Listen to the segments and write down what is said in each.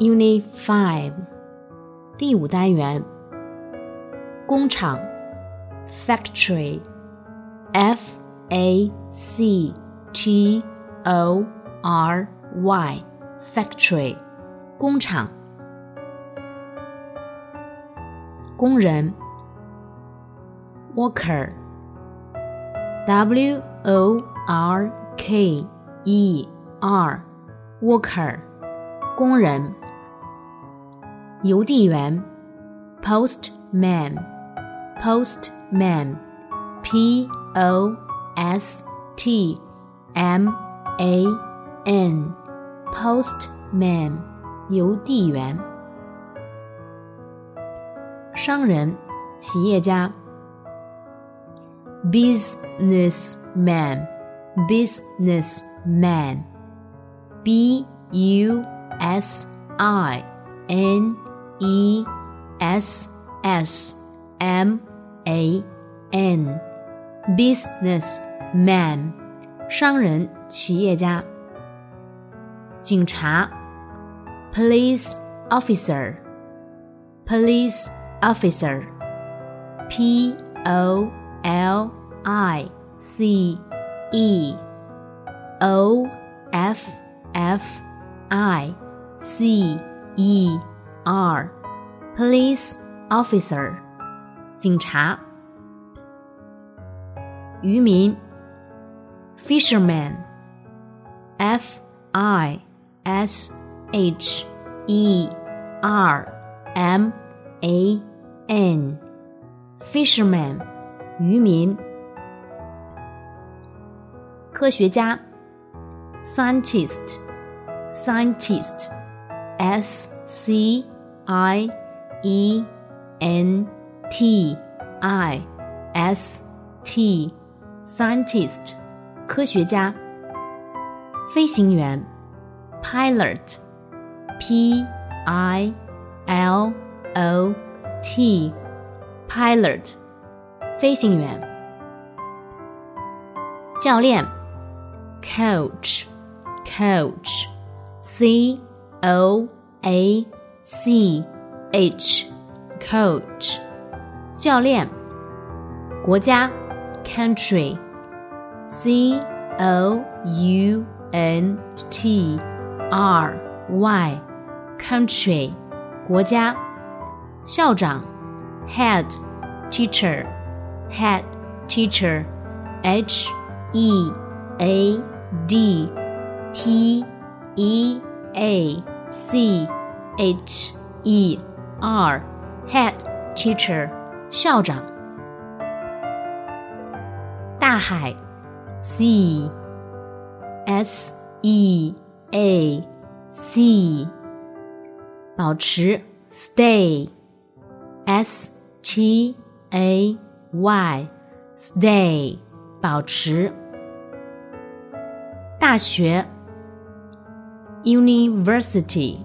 Unit Five，第五单元，工厂，Factory，F A C T O R Y，Factory，工厂，工人，Worker，W O R K E R，Worker，工人。邮递员，postman，postman，p o s t m a n，postman，邮递员。商人，企业家，businessman，businessman，b u s i n E S S M A N business man 商人企业家。警察 police officer police officer P O L I C E O F F I C E R police officer 警察。渔民 fisherman F I S H E R M A N fisherman 渔民。科学家 scientist scientist S C I E N T I S T scientist 科学家。飞行员 pilot P I L O T pilot 飞行员。教练 coach coach C O A C H coach 教练，国家 country C O U N T R Y country 国家，校长 head teacher head teacher H E A D T E A C H E R head teacher 校长。大海 sea S E A C 保持 stay S T A Y stay 保持。大学 university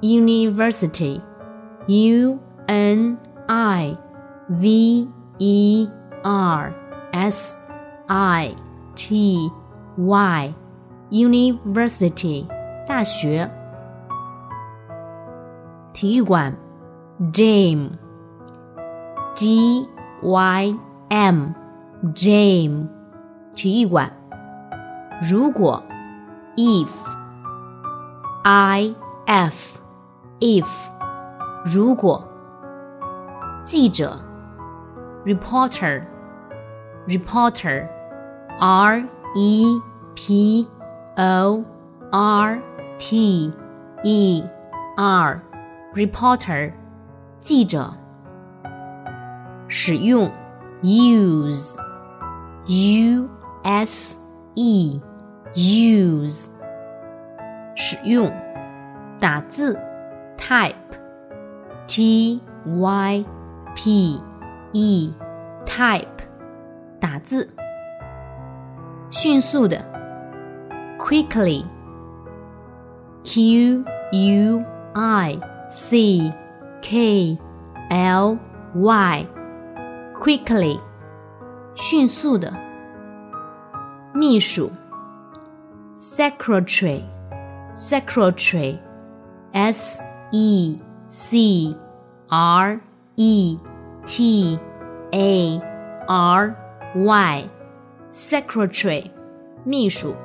university U N I V E R S I T Y university 大学。体育馆 gym G Y M gym 体育馆。如果 if I F if 如果记者 reporter reporter R E P O R T E R reporter 记者使用 use U S E use 使用打字 type T Y P E type 打字迅速的 quickly Q U I C K L Y quickly 迅速的秘书 secretary secretary S E C R E T A R Y，secretary，秘书。